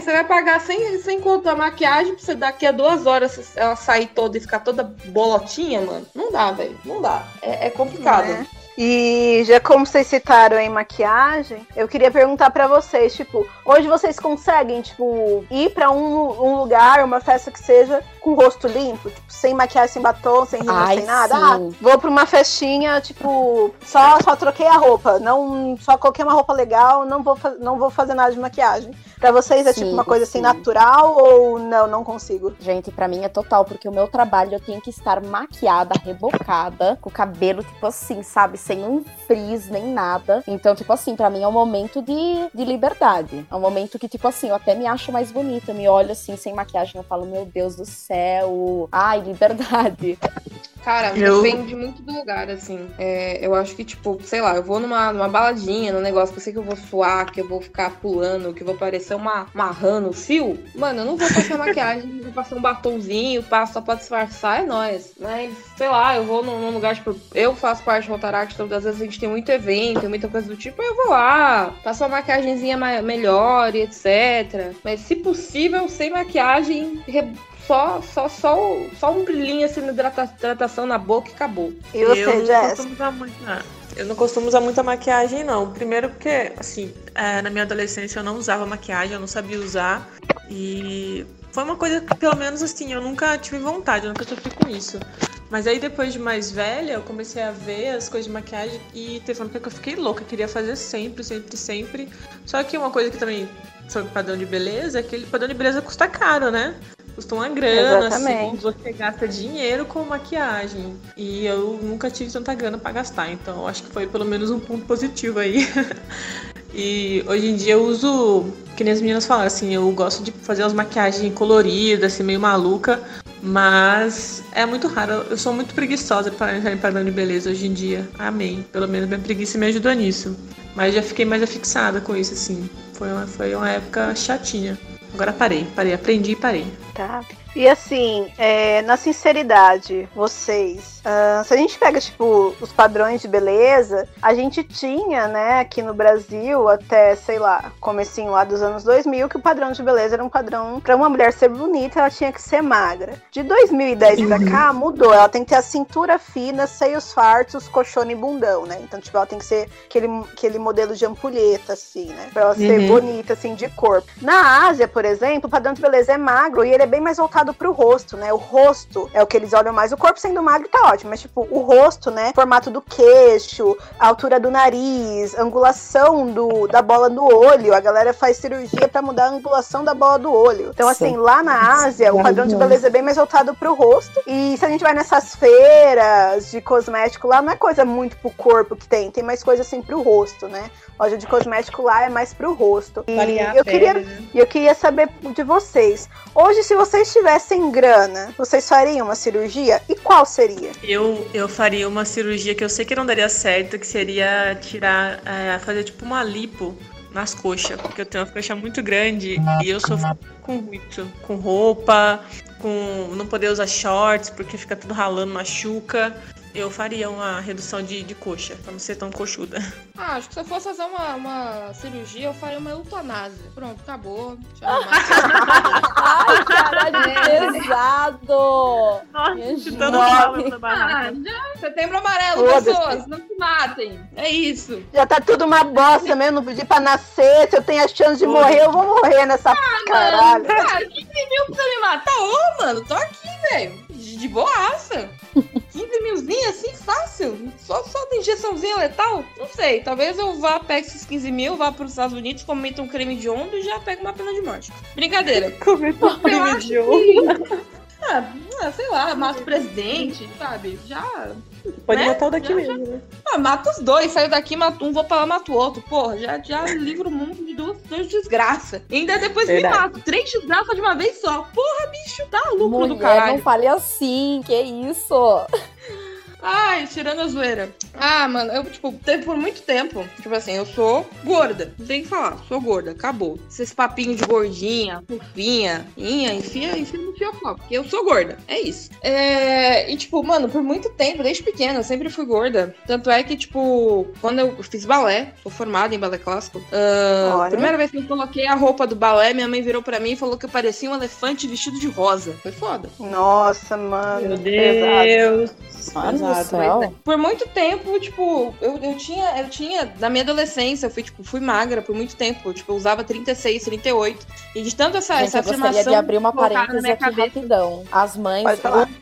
você vai pagar sem, sem contar a maquiagem pra você daqui a duas horas ela sair toda e ficar toda bolotinha, mano. Não dá, velho. Não dá. É, é complicado. Né? E já como vocês citaram em maquiagem, eu queria perguntar pra vocês, tipo, hoje vocês conseguem, tipo, ir pra um, um lugar, uma festa que seja com o rosto limpo, tipo, sem maquiagem, sem batom, sem Ai, sem nada? sim. Ah, vou pra uma festinha, tipo, só, só troquei a roupa, não só coloquei uma roupa legal, não vou, não vou fazer nada de maquiagem. Pra vocês é tipo Sim, uma coisa assim sim. natural ou não, não consigo? Gente, pra mim é total, porque o meu trabalho eu tenho que estar maquiada, rebocada, com o cabelo, tipo assim, sabe, sem um frizz nem nada. Então, tipo assim, pra mim é um momento de, de liberdade. É um momento que, tipo assim, eu até me acho mais bonita. Eu me olho assim, sem maquiagem, eu falo, meu Deus do céu. Ai, liberdade. Cara, Eu- depende muito do lugar, assim. É, eu acho que, tipo, sei lá, eu vou numa, numa baladinha, num negócio que eu sei que eu vou suar, que eu vou ficar pulando, que eu vou parecer uma, uma rã no fio. Mano, eu não vou passar maquiagem, vou passar um batomzinho, passo só pra disfarçar, é nóis. Mas, sei lá, eu vou num, num lugar, tipo, eu faço parte do Rotaract, então às vezes a gente tem muito evento, muita coisa do tipo, eu vou lá, passo uma maquiagemzinha ma- melhor e etc. Mas, se possível, sem maquiagem, re- só, só, só, só um brilhinho assim na hidrata- hidratação na boca e acabou. E você, eu não costumo usar muito, Eu não costumo usar muita maquiagem, não. Primeiro porque, assim, é, na minha adolescência eu não usava maquiagem, eu não sabia usar. E foi uma coisa que, pelo menos assim, eu nunca tive vontade, eu nunca sofri com isso. Mas aí depois de mais velha, eu comecei a ver as coisas de maquiagem e teve uma época que eu fiquei louca, eu queria fazer sempre, sempre, sempre. Só que uma coisa que também sobre padrão de beleza é que ele- padrão de beleza custa caro, né? Custa uma grana, Exatamente. assim, você gasta dinheiro com maquiagem. E eu nunca tive tanta grana pra gastar, então acho que foi pelo menos um ponto positivo aí. e hoje em dia eu uso, que nem as meninas falaram, assim, eu gosto de fazer umas maquiagens coloridas, assim, meio maluca, mas é muito raro. Eu sou muito preguiçosa para entrar em padrão de beleza hoje em dia. Amém. Pelo menos minha preguiça me ajudou nisso. Mas já fiquei mais afixada com isso, assim. Foi uma, foi uma época chatinha. Agora parei, parei, aprendi e parei. Tá. E assim, é, na sinceridade, vocês, ah, se a gente pega, tipo, os padrões de beleza, a gente tinha, né, aqui no Brasil, até, sei lá, comecinho lá dos anos 2000, que o padrão de beleza era um padrão, pra uma mulher ser bonita, ela tinha que ser magra. De 2010 pra cá, mudou. Ela tem que ter a cintura fina, seios fartos, colchone e bundão, né? Então, tipo, ela tem que ser aquele, aquele modelo de ampulheta, assim, né? Pra ela ser Uhum. bonita, assim, de corpo. Na Ásia, por exemplo, o padrão de beleza é magro e ele é bem mais voltado pro rosto, né? O rosto é o que eles olham mais. O corpo sendo magro tá ótimo, mas tipo, o rosto, né? Formato do queixo, a altura do nariz, angulação do, da bola do olho. A galera faz cirurgia pra mudar a angulação da bola do olho. Então, assim, Sim. lá na Ásia, o padrão de beleza é bem mais voltado pro rosto. E se a gente vai nessas feiras de cosmético lá, não é coisa muito pro corpo que tem, tem mais coisa assim pro rosto, né? Loja de cosmético lá é mais pro rosto. E Variar eu queria né? eu queria saber de vocês. Hoje, se vocês tivessem grana, vocês fariam uma cirurgia? E qual seria? Eu, eu faria uma cirurgia que eu sei que não daria certo, que seria tirar, é, fazer tipo uma lipo nas coxas, porque eu tenho uma coxa muito grande e eu sofro com muito, com roupa, com não poder usar shorts porque fica tudo ralando, machuca. Eu faria uma redução de, de coxa, pra não ser tão coxuda. Ah, acho que se eu fosse fazer uma, uma cirurgia, eu faria uma eutanásia. Pronto, acabou. Tchau, Ai, caralho, pesado! Minha Chutando barraca. Ah. Setembro amarelo, Foda-se. pessoas, não se matem. É isso. Já tá tudo uma bosta mesmo, não pedi pra nascer. Se eu tenho a chance de Foda-se. morrer, eu vou morrer nessa caralho. Mano, cara, 15 mil pra me matar? Ô, mano, tô aqui, velho. De, de boaça. 15 milzinho assim, fácil. Só, só de injeçãozinha letal? Não sei. Talvez eu vá, pegue esses 15 mil, vá pros Estados Unidos, cometa um crime de onda e já pego uma pena de morte. Brincadeira. Cometa um acho de honra. Ah, ah, sei lá, mata o presidente, sabe? Já. Pode né? matar o daqui Já, mesmo, né? Ah, mata os dois, saio daqui, mato um, vou pra lá, mato o outro. Porra, já, já livro o mundo de duas, duas desgraças. E ainda depois Verdade. me mato. Três desgraças de uma vez só. Porra, bicho, tá lucro do Mulher, caralho. não fale assim, que isso? Ai, tirando a zoeira. Ah, mano, eu, tipo, teve por muito tempo. Tipo assim, eu sou gorda. Não tem que falar, sou gorda, acabou. Esses papinhos de gordinha, fofinha, inha, enfia, enfia no fiofó, porque eu sou gorda. É isso. É, e, tipo, mano, por muito tempo, desde pequena, eu sempre fui gorda. Tanto é que, tipo, quando eu fiz balé, sou formada em balé clássico. Olha. primeira vez que eu coloquei a roupa do balé, minha mãe virou pra mim e falou que eu parecia um elefante vestido de rosa. Foi foda. Nossa, mano. Meu pesado. Deus. Mano do Céu. Por muito tempo, tipo, eu, eu tinha, eu tinha, na minha adolescência, eu fui, tipo, fui magra por muito tempo. Tipo, eu usava 36, 38. E de tanto essa, Gente, essa eu gostaria afirmação. de abrir uma parêntese aqui cabeça. rapidão. As mães,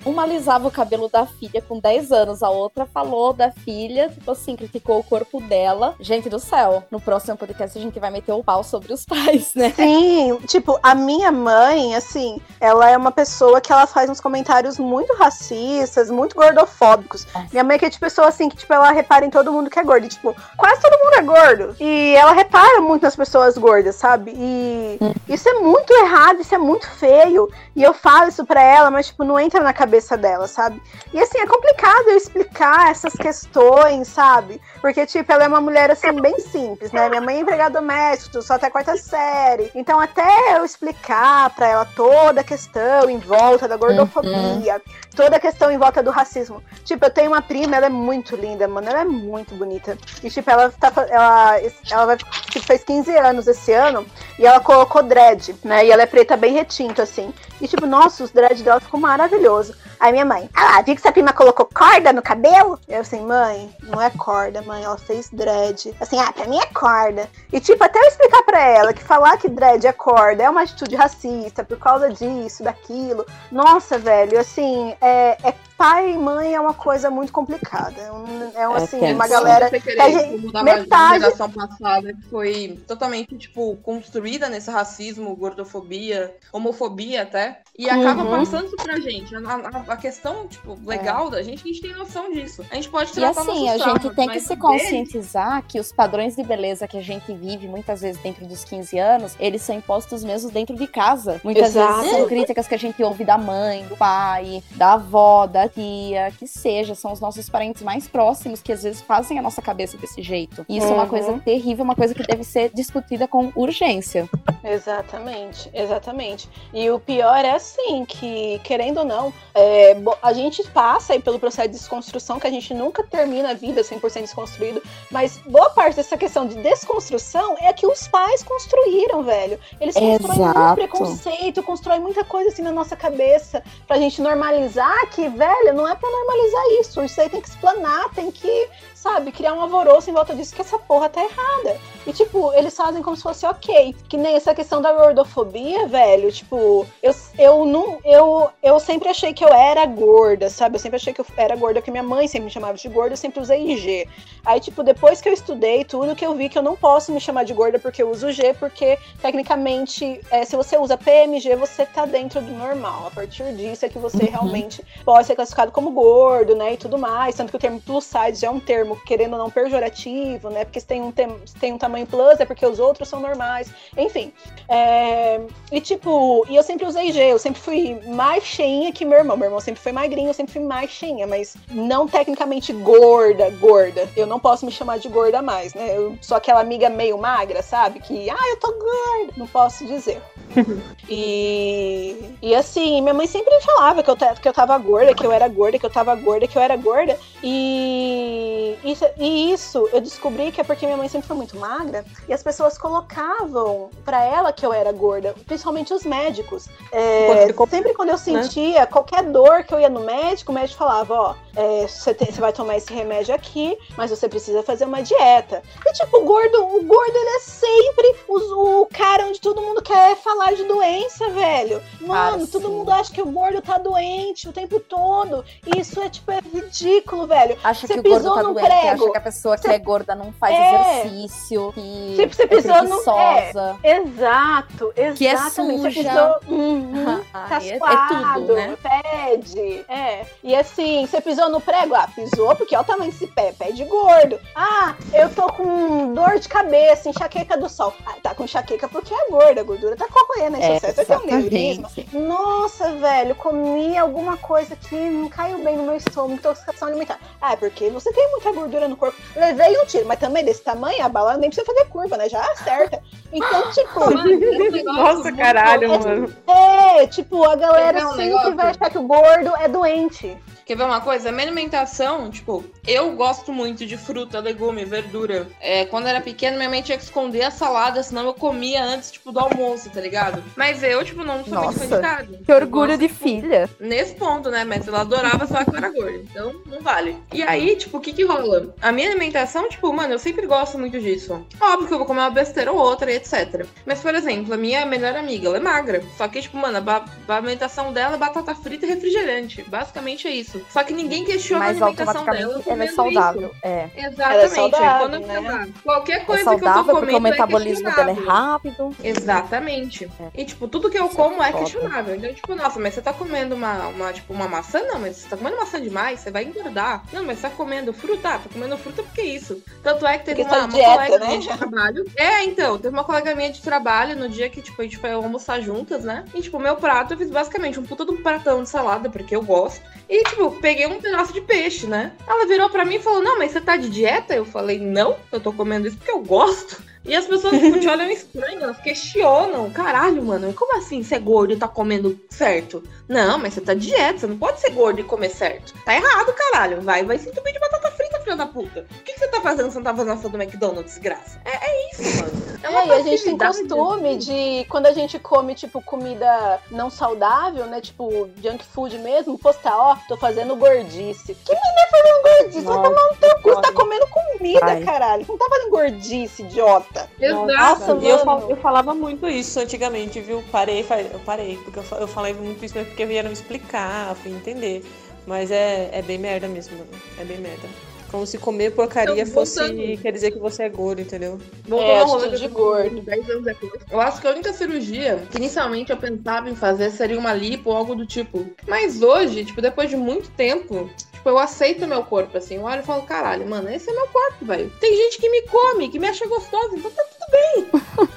uma alisava o cabelo da filha com 10 anos, a outra falou da filha, tipo assim, criticou o corpo dela. Gente do céu, no próximo podcast a gente vai meter o pau sobre os pais, né? Sim, tipo, a minha mãe, assim, ela é uma pessoa que ela faz uns comentários muito racistas, muito gordofóbicos. Minha mãe que é de pessoa assim, que, tipo, ela repara em todo mundo que é gordo. E, tipo, quase todo mundo é gordo. E ela repara muito nas pessoas gordas, sabe? E isso é muito errado, isso é muito feio. E eu falo isso pra ela, mas, tipo, não entra na cabeça dela, sabe? E assim, é complicado eu explicar essas questões, sabe? Porque, tipo, ela é uma mulher, assim, bem simples, né? Minha mãe é empregada doméstica, só até a quarta série. Então, até eu explicar pra ela toda a questão em volta da gordofobia, toda a questão em volta do racismo. Tipo, eu tenho uma prima, ela é muito linda, mano. Ela é muito bonita. E, tipo, ela, tá, ela, ela vai, tipo, fez 15 anos esse ano e ela colocou dread, né? E ela é preta bem retinto, assim. E, tipo, nossa, os dread dela ficou maravilhoso. Aí minha mãe, ah lá, viu que sua prima colocou corda no cabelo? Eu assim, mãe, não é corda, mãe, ela fez dread. Assim, ah, pra mim é corda. E tipo, até eu explicar pra ela que falar que dread é corda é uma atitude racista por causa disso, daquilo. Nossa, velho, assim, é, é pai e mãe é uma coisa muito complicada. É, um- é um, É assim, tenso. uma galera. Querer, gente- mudar metade- uma geração passada que foi totalmente, tipo, construída nesse racismo, gordofobia, homofobia até. E acaba Uhum. passando isso pra gente. A, a- a questão, tipo, legal da gente, a gente tem noção disso. A gente pode E tratar assim, nossos a gente traumas, tem que se deles- conscientizar que os padrões de beleza que a gente vive muitas vezes dentro dos 15 anos, eles são impostos mesmo dentro de casa. Muitas Exato. vezes são críticas que a gente ouve da mãe, do pai, da avó, da tia, que seja, são os nossos parentes mais próximos que às vezes fazem a nossa cabeça desse jeito. E isso é uma Uhum. coisa terrível, uma coisa que deve ser discutida com urgência. Exatamente, exatamente. E o pior é assim, que, querendo ou não, é, a gente passa aí pelo processo de desconstrução, que a gente nunca termina a vida 100% desconstruído, mas boa parte dessa questão de desconstrução é que os pais construíram, velho. Eles constroem muito Exato. preconceito, constroem muita coisa assim na nossa cabeça, pra gente normalizar que, velho, não é pra normalizar isso. Isso aí tem que explanar, tem que, sabe, criar um alvoroço em volta disso, que essa porra tá errada. E, tipo, eles fazem como se fosse ok. Que nem essa questão da gordofobia, velho. Tipo, eu, eu não. Eu, eu sempre achei que eu era gorda, sabe? Eu sempre achei que eu era gorda, porque minha mãe sempre me chamava de gorda, eu sempre usei G. Aí, tipo, depois que eu estudei tudo, que eu vi que eu não posso me chamar de gorda porque eu uso G, porque tecnicamente, é, se você usa PMG, você tá dentro do normal. A partir disso é que você realmente pode ser classificado como gordo, né? E tudo mais. Tanto que o termo plus size já é um termo querendo ou não, pejorativo, né? Porque se tem um, tem um tamanho plus, é porque os outros são normais. Enfim. É, e tipo, e eu sempre usei G, eu sempre fui mais cheinha que meu irmão. Meu irmão sempre foi magrinho, eu sempre fui mais cheinha, mas não tecnicamente gorda, gorda. Eu não posso me chamar de gorda mais, né? Eu sou aquela amiga meio magra, sabe? Que, ah, eu tô gorda. Não posso dizer. e, e assim, minha mãe sempre falava que eu, que eu tava gorda, que eu era gorda, que eu tava gorda, que eu era gorda. E isso, e isso eu descobri que é porque minha mãe sempre foi muito magra e as pessoas colocavam pra ela que eu era gorda, principalmente os médicos. É, sempre quando eu sentia qualquer dor que eu ia no médico, o médico falava: Ó, é, você, tem- você vai tomar esse remédio aqui, mas você precisa fazer uma dieta. E tipo, o gordo, o gordo ele é sempre o, o cara onde todo mundo quer falar de doença, velho. Mano, Cara, todo mundo acha que o gordo tá doente o tempo todo. E isso é tipo, é ridículo, velho. Acha Você que o gordo pisou tá no doente, prego. acha que a pessoa que Você- é gorda não faz É. exercício, que Tipo, você é pisou no- preguiçosa. Exato, exatamente. Que é Você suja. pisou. Uhum. Ah, Tá é, é suado, tudo, né? pede. É. E assim, você pisou no prego? Ah, pisou porque olha o tamanho desse pé, pé de gordo. Ah, eu tô com dor de cabeça, enxaqueca do sol. Ah, tá com enxaqueca porque é gorda, a gordura tá corroendo, aí É, certo é um neurisma. exatamente. Nossa, velho, comi alguma coisa que não caiu bem no meu estômago, intoxicação alimentar. Ah, é porque você tem muita gordura no corpo. Levei um tiro, mas também desse tamanho, a bala nem precisa fazer curva, né? Já acerta. Então, tipo. Nossa, caralho, mano. É, tipo, a galera um sempre negócio? vai achar que o gordo é doente. Quer ver uma coisa? Minha alimentação, tipo, eu gosto muito de fruta, legume, verdura. É, quando eu era pequena, minha mãe tinha que esconder a salada, senão eu comia antes, tipo, do almoço, tá ligado? Mas eu, tipo, não sou muito fã de Nossa, carne. Que orgulho de filha. Nesse ponto, né? Mas ela adorava só que eu era gorda. Então, não vale. E aí, tipo, o que que rola? A minha alimentação, tipo, mano, eu sempre gosto muito disso. Óbvio que eu vou comer uma besteira ou outra e etc. Mas, por exemplo, a minha melhor amiga, ela é magra. Só que, tipo, mano, a, a alimentação dela é batata frita e refrigerante. Basicamente é isso. Só que ninguém questiona a Mas alimentação dela. ela é comendo saudável. É. Exatamente. Ela é saudável, quando eu né? qualquer É coisa que eu tô saudável porque comendo o metabolismo é dela é rápido. Exatamente. É. E, tipo, tudo que eu Isso como é é questionável. Então, tipo, nossa, mas você tá comendo uma, uma, tipo, uma maçã? Não, mas você tá comendo maçã demais, você vai engordar. Não, mas você tá comendo fruta? Ah, tô comendo fruta porque isso. Tanto é que teve Porque uma, tá uma dieta, colega né? minha de trabalho. É, então, teve uma colega minha de trabalho no dia que, tipo, a gente foi almoçar juntas, né? E, tipo, meu prato eu fiz basicamente um puta de um pratão de salada, porque eu gosto. E, tipo, peguei um pedaço de peixe, né? Ela virou pra mim e falou: Não, mas você tá de dieta? Eu falei: Não, eu tô comendo isso porque eu gosto. E as pessoas tipo, te olham estranho, elas questionam. Caralho, mano, como assim você é gordo e tá comendo certo? Não, mas você tá de dieta, você não pode ser gordo e comer certo. Tá errado, caralho. Vai, vai se entupir de batata frita, filha da puta. O que, que você tá fazendo se não tá fazendo a fila do McDonald's, desgraça? É, é isso, mano. É, uma É, e a gente tem costume de, quando a gente come, tipo, comida não saudável, né? Tipo, junk food mesmo, postar, ó, tô fazendo gordice. Que menina fazendo gordice? Vai tomar no teu cu, você tá comendo comida, Ai. caralho. Você não tá fazendo gordice, idiota. Exato. Nossa, eu, fal- eu falava muito isso antigamente, viu? Parei, eu parei, porque eu, fa- eu falei muito isso mas porque vieram me explicar, fui entender. Mas é, é bem merda mesmo, mano. É bem merda. Como se comer porcaria Então, fosse voltando. quer dizer que você é gordo, entendeu? Voltando É, de eu falando, gordo. 10 anos depois. Eu acho que a única cirurgia que inicialmente eu pensava em fazer seria uma lipo ou algo do tipo. Mas hoje, tipo, depois de muito tempo, tipo, eu aceito meu corpo, assim. Eu olho e falo, caralho, mano, esse é meu corpo, velho. Tem gente que me come, que me acha gostosa, então tá tudo bem.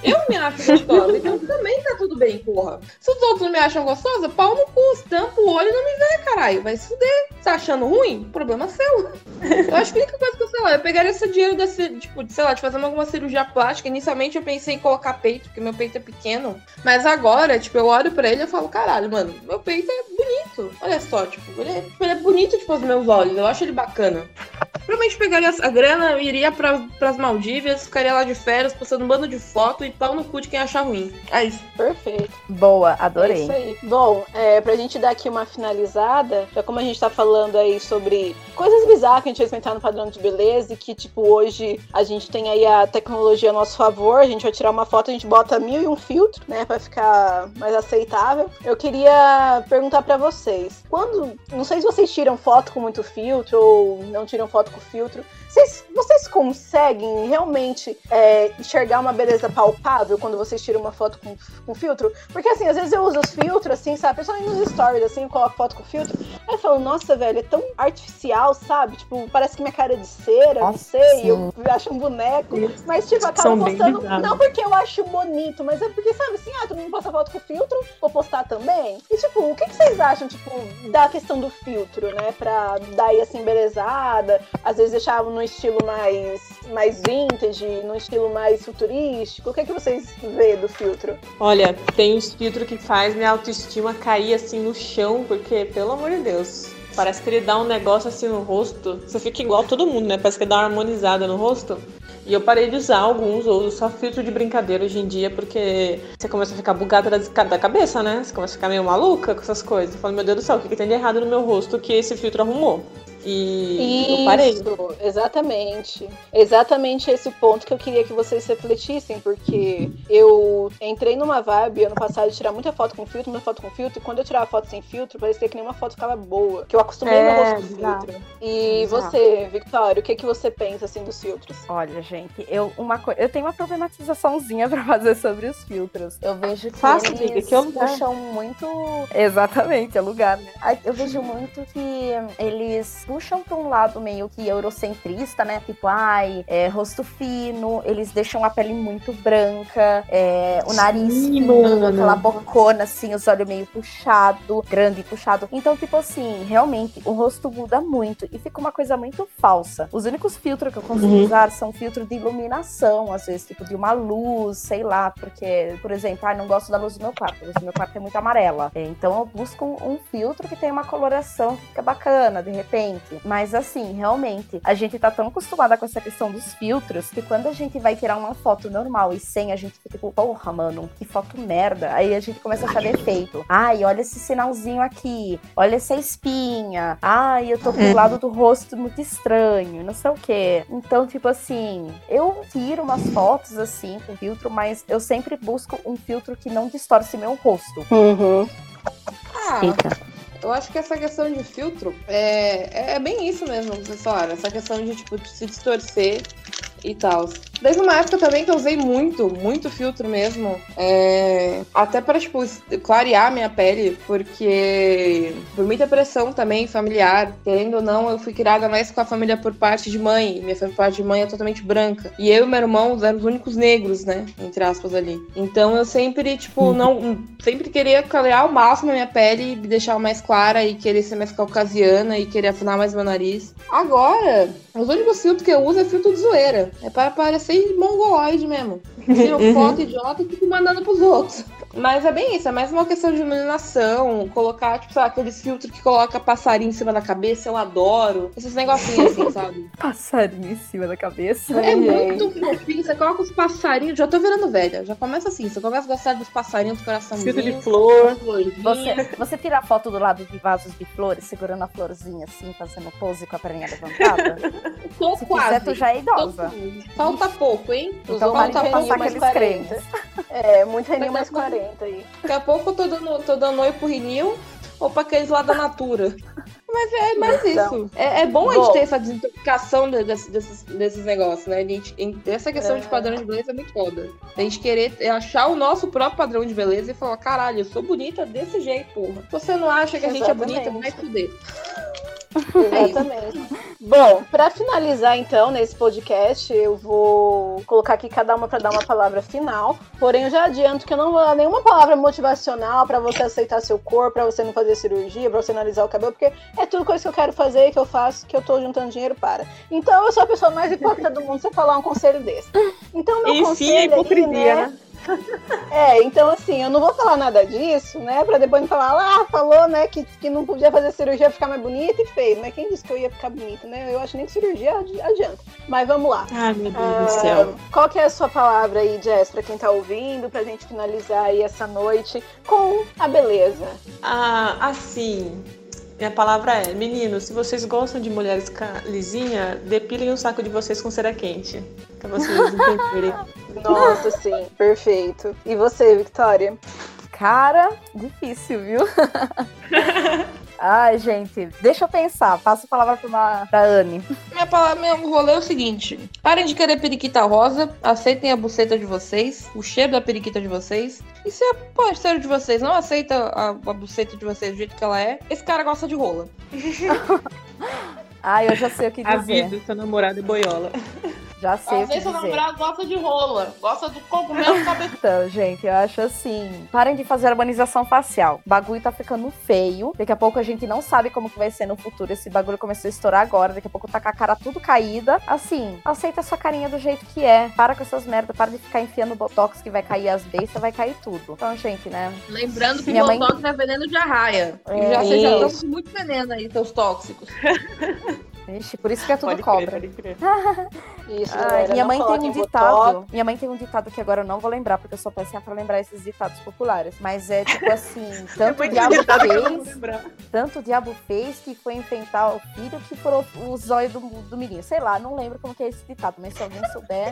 Eu me acho gostosa, então também tá tudo bem, porra. Se os outros me acham gostosa, pau no cu, estampa o olho e não me vê, caralho. Vai se fuder. Tá achando ruim? Problema seu. Eu acho que a única coisa que eu sei lá, eu pegaria esse dinheiro desse, tipo, de, sei lá, de fazer alguma cirurgia plástica. Inicialmente eu pensei em colocar peito, porque meu peito é pequeno. Mas agora, tipo, eu olho pra ele e falo, caralho, mano, meu peito é bonito. Olha só, tipo, ele é, tipo, ele é bonito, tipo, aos meus olhos. Eu acho ele bacana. Provavelmente pegaria a grana, iria pra, pras Maldívias, ficaria lá de férias, postando um bando de foto e pau no cu de quem achar ruim. É isso. Perfeito. Boa, É adorei. isso aí. Bom, é, pra gente dar aqui uma finalizada, já como a gente tá falando aí sobre coisas bizarras que a gente vai experimentar no padrão de beleza e que, tipo, hoje a gente tem aí a tecnologia a nosso favor, a gente vai tirar uma foto, a gente bota mil e um filtro, né, pra ficar mais aceitável. Eu queria perguntar pra vocês, quando, não sei se vocês tiram foto com muito filtro ou não tiram foto com filtro, vocês, vocês conseguem realmente é, enxergar uma beleza palpável quando vocês tiram uma foto com, com filtro? Porque assim, às vezes eu uso os filtros, assim, sabe? Principalmente nos stories, assim, eu coloco foto com filtro. Aí eu falo, nossa, velho, é tão artificial sabe? Tipo, parece que minha cara é de cera, não sei, eu sim. acho um boneco. Mas, tipo, acabo postando. Não porque eu acho bonito, mas é porque, sabe assim, ah, todo mundo posta foto com filtro, vou postar também. E, tipo, o que, que vocês acham, tipo, da questão do filtro, né? Pra dar aí essa embelezada, às vezes deixar no estilo mais, mais vintage, no estilo mais futurístico. O que, que vocês vê do filtro? Olha, tem uns filtros que faz minha autoestima cair assim no chão, porque, pelo amor de Deus, parece que ele dá um negócio assim no rosto. Você fica igual todo mundo, né? Parece que ele dá uma harmonizada no rosto. E eu parei de usar alguns, ou só filtro de brincadeira hoje em dia, porque você começa a ficar bugada da, cabeça, né? Você começa a ficar meio maluca com essas coisas. Eu falo, meu Deus do céu, o que, que tem de errado no meu rosto que esse filtro arrumou? E eu parei. Isso, exatamente. Exatamente esse ponto que eu queria que vocês refletissem, porque eu entrei numa vibe ano passado de tirar muita foto com filtro, muita foto com filtro, e quando eu tirava foto sem filtro, parecia que nenhuma foto ficava boa. Que eu acostumei É, meu rosto com filtro. E Exato. você, Victoria, o que, que você pensa assim dos filtros? Olha, gente, eu, uma coi- eu tenho uma problematizaçãozinha pra fazer sobre os filtros. Eu vejo que Faça, eles amiga, que é o lugar. puxam muito. Exatamente, é lugar, né? Eu vejo muito que eles puxam pra um lado meio que eurocentrista, né? Tipo, ai, é, rosto fino, eles deixam a pele muito branca, é, o nariz Sim, fino, aquela bocona, assim, os olhos meio puxado, grande e puxado. Então, tipo assim, realmente, o rosto muda muito e fica uma coisa muito falsa. Os únicos filtros que eu consigo Uhum. usar são filtros de iluminação, às vezes, tipo de uma luz, sei lá, porque, por exemplo, ah, não gosto da luz do meu quarto, a luz do meu quarto é muito amarela. É, Então eu busco um, um filtro que tem uma coloração que fica bacana, de repente. Mas assim, realmente, a gente tá tão acostumada com essa questão dos filtros que quando a gente vai tirar uma foto normal e sem, a gente fica tipo, porra, mano, que foto merda. Aí a gente começa a achar defeito. Ai, olha esse sinalzinho aqui, olha essa espinha. Ai, eu tô com o lado do rosto muito estranho, não sei o quê. Então, tipo assim, eu tiro umas fotos assim com filtro, mas eu sempre busco um filtro que não distorce meu rosto. Uhum. Ah, eu acho que essa questão de filtro é, é bem isso mesmo, que. Essa questão de, tipo, de se distorcer e tal. Teve uma época também que eu usei muito, muito filtro mesmo. é, até pra, tipo, clarear minha pele, porque por muita pressão também familiar, querendo ou não, eu fui criada mais com a família por parte de mãe. Minha família por parte de mãe é totalmente branca. E eu e meu irmão eram os únicos negros, né? Entre aspas ali. Então eu sempre, tipo, não. Sempre queria clarear ao máximo a minha pele e me deixar mais clara e querer ser mais caucasiana e querer afinar mais meu nariz. Agora, os únicos filtros que eu uso é filtro de zoeira. É para parecer mongoloide mesmo. Tiro foto idiota e fico mandando pros outros. Mas é bem isso, é mais uma questão de iluminação, colocar, tipo, sabe, aqueles filtros que coloca passarinho em cima da cabeça, eu adoro. Esses negocinhos assim, sabe? passarinho em cima da cabeça. É, é muito fofinho, você coloca os passarinhos, já tô virando velha, já começa assim, você começa a gostar dos passarinhos, do coração Filtro de flor. Você, você tira a foto do lado de vasos de flores, segurando a florzinha assim, fazendo pose com a perninha levantada? Tô Se quase. Quiser, tu já é idosa. Falta pouco, hein? Então, Falta pouco, passar aqueles. É, muito renil mais 40 talento aí. Daqui a pouco eu tô dando, tô dando oi pro Rinil ou pra aqueles lá da Natura. Mas é mais então, isso. É, é bom, bom a gente ter essa desintoxicação desses, desses, desses negócios, né? A gente, essa questão é... de padrão de beleza é muito foda. A gente querer é achar o nosso próprio padrão de beleza e falar, caralho, eu sou bonita desse jeito, porra. Você não acha que Exatamente. a gente é bonita? Vai fuder. Exatamente. Bom, pra finalizar então nesse podcast, eu vou colocar aqui cada uma pra dar uma palavra final. Porém, eu já adianto que eu não vou dar nenhuma palavra motivacional pra você aceitar seu corpo, pra você não fazer cirurgia, pra você analisar o cabelo, porque é tudo coisa que eu quero fazer, que eu faço, que eu tô juntando dinheiro para. Então, eu sou a pessoa mais hipócrita do mundo se eu falar um conselho desse. Então, meu Enfim, a conselho aí, hipocrisia, né? né? É, então assim, eu não vou falar nada disso, né? Pra depois não falar, ah, falou, né, que, que não podia fazer cirurgia ficar mais bonita e feio. Mas quem disse que eu ia ficar bonita, né? Eu acho nem que cirurgia adi- adianta. Mas vamos lá. Ai, meu Deus Ah, do céu. qual que é a sua palavra aí, Jess, pra quem tá ouvindo, pra gente finalizar aí essa noite com a beleza? Ah, assim. Minha palavra é, meninos, se vocês gostam de mulheres lisinha, depilem o saco de vocês com cera quente. Pra vocês entenderem. Nossa, sim, perfeito. E você, Victoria? Cara, difícil, viu? Ai, gente, deixa eu pensar. Passa a palavra pra, uma, pra Anne. Minha palavra, meu rolê é o seguinte: parem de querer periquita rosa, aceitem a buceta de vocês, o cheiro da periquita de vocês. E se o parceiro de vocês não aceita a, a buceta de vocês do jeito que ela é, esse cara gosta de rola. Ai, eu já sei o que A dizer. vida, seu namorado é boiola. Já sei Às o que vezes seu dizer. namorado gosta de rola, gosta do cogumelo cabeça. Então, gente, eu acho assim. Parem de fazer harmonização facial. O bagulho tá ficando feio. Daqui a pouco a gente não sabe como que vai ser no futuro. Esse bagulho começou a estourar agora. Daqui a pouco tá com a cara tudo caída. Assim, aceita a sua carinha do jeito que é. Para com essas merdas. Para de ficar enfiando botox que vai cair as bestas, vai cair tudo. Então, gente, né? Lembrando que Minha mãe- botox é veneno de arraia. É, E já, vocês já isso. estão com muito veneno aí, seus tóxicos. Ixi, por isso que é tudo Pode cobra. crer, crer. Isso, minha mãe tem um botox. ditado. Minha mãe tem um ditado que agora eu não vou lembrar, porque eu sou péssima pra lembrar esses ditados populares. Mas é tipo assim: tanto o diabo fez, tanto o diabo fez que foi enfrentar o filho que furou o zóio do, do menino. Sei lá, não lembro como que é esse ditado, mas se alguém souber,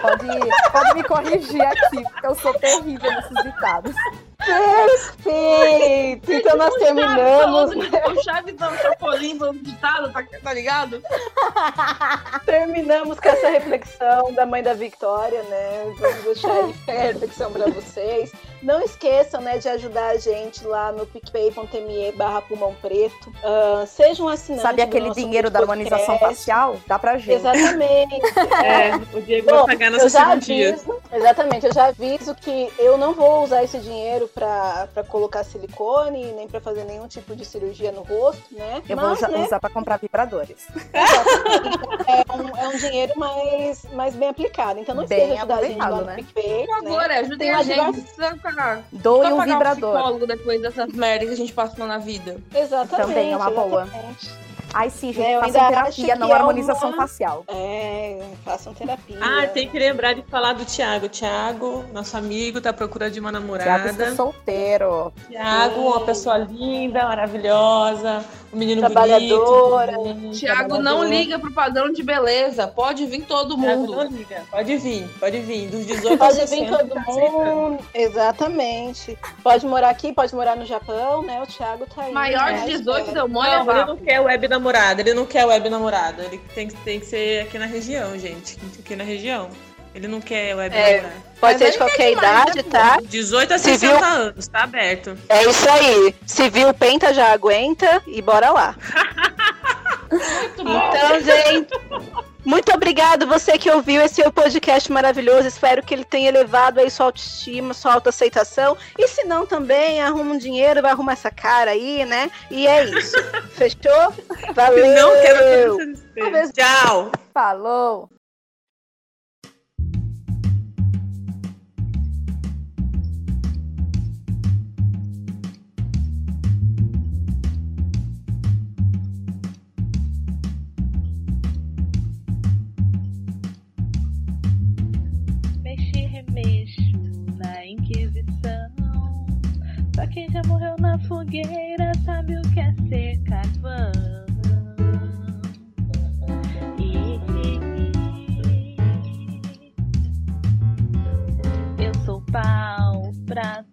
pode, pode me corrigir aqui, porque eu sou terrível nesses ditados. Perfeito! Então nós terminamos, O Chaves não, o Chapolin, do ditado, tá, tá ligado? terminamos com essa reflexão da mãe da Victoria, né? Vamos deixar aí a reflexão para vocês. Não esqueçam, né, de ajudar a gente lá no picpay.me barra pulmão preto. Ah, seja um assinante Sabe do aquele dinheiro da harmonização facial? Dá pra gente. Exatamente. É, o Diego Bom, vai pagar já cirurgia. aviso, exatamente, eu já aviso que eu não vou usar esse dinheiro pra pra colocar silicone, nem pra fazer nenhum tipo de cirurgia no rosto, né? Eu vou Mas, usar, né, usar pra comprar vibradores. é, um, é um dinheiro mais, mais bem aplicado. Então não Bem esqueça de ajudar a gente lá né? PicPay. Por né? favor, ajudem Tem a gente. diversos-. Doe um pagar um vibrador. psicólogo depois dessas merdas que a gente passou na vida. Exatamente. Também é uma boa. Ai, sim, gente, É, façam terapia, não é harmonização uma- facial. É, façam terapia. Ah, tem que lembrar de falar do Thiago. Thiago, nosso amigo, tá à procura de uma Tiago namorada. está solteiro. Thiago, uma pessoa linda, maravilhosa, um menino Trabalhadora. bonito. Thiago não liga pro padrão de beleza. Pode vir todo Thiago mundo. não liga. Pode vir, pode vir. Dos 18 aos Pode 60. vir todo tá mundo. Exatamente. Pode morar aqui, pode morar no Japão, né? O Thiago tá aí. Maior né? de 18 deu mole Não, ele não quer web namorada, ele não quer web namorada. Ele tem, que- tem que ser aqui na região, gente. Aqui na região. Ele não quer web É. Pode Mas ser de qualquer idade, tá? 18 a Civil- 60 anos, tá aberto. É isso aí. Se viu o Penta, já aguenta e bora lá. Muito bom. Então, gente, muito obrigado você que ouviu esse podcast maravilhoso. Espero que ele tenha elevado aí sua autoestima, sua autoaceitação. E se não, também arruma um dinheiro, vai arrumar essa cara aí, né? E é isso. Fechou? Valeu! Não quero que você Tchau! Falou! Fogueira sabe o que é ser carvão. Eu sou pau pra